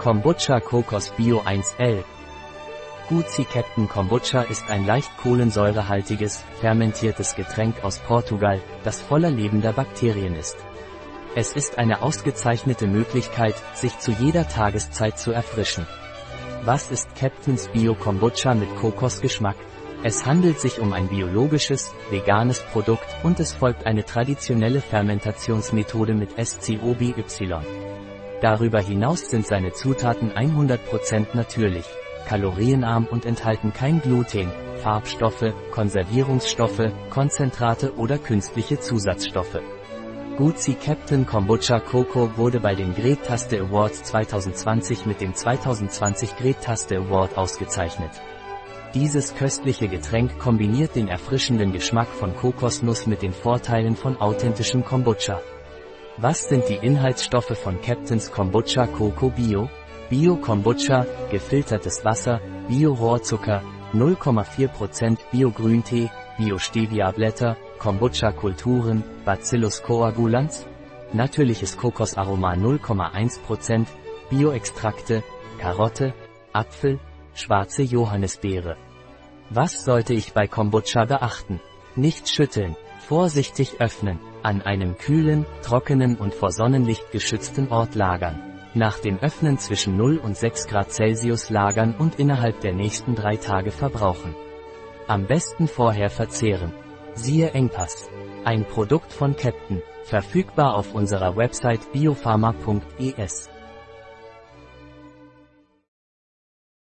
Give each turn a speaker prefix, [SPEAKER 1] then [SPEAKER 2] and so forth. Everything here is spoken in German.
[SPEAKER 1] Kombucha Kokos Bio 1L. Gucci Captain Kombucha ist ein leicht kohlensäurehaltiges, fermentiertes Getränk aus Portugal, das voller lebender Bakterien ist. Es ist eine ausgezeichnete Möglichkeit, sich zu jeder Tageszeit zu erfrischen. Was ist Captain's Bio Kombucha mit Kokosgeschmack? Es handelt sich um ein biologisches, veganes Produkt und es folgt eine traditionelle Fermentationsmethode mit SCOBY. Darüber hinaus sind seine Zutaten 100% natürlich, kalorienarm und enthalten kein Gluten, Farbstoffe, Konservierungsstoffe, Konzentrate oder künstliche Zusatzstoffe. Gucci Captain Kombucha Coco wurde bei den Great-Taste Awards 2020 mit dem 2020 Great-Taste Award ausgezeichnet. Dieses köstliche Getränk kombiniert den erfrischenden Geschmack von Kokosnuss mit den Vorteilen von authentischem Kombucha. Was sind die Inhaltsstoffe von Captain's Kombucha Coco Bio? Bio Kombucha, gefiltertes Wasser, Bio Rohrzucker, 0,4% Bio Grüntee, Bio Stevia Blätter, Kombucha Kulturen, Bacillus coagulans, natürliches Kokosaroma 0,1%, Bio Extrakte, Karotte, Apfel, schwarze Johannisbeere. Was sollte ich bei Kombucha beachten? Nicht schütteln, vorsichtig öffnen, an einem kühlen, trockenen und vor Sonnenlicht geschützten Ort lagern. Nach dem Öffnen zwischen 0 und 6 Grad Celsius lagern und innerhalb der nächsten drei Tage verbrauchen. Am besten vorher verzehren. Siehe Engpass. Ein Produkt von Captain, verfügbar auf unserer Website biopharma.es.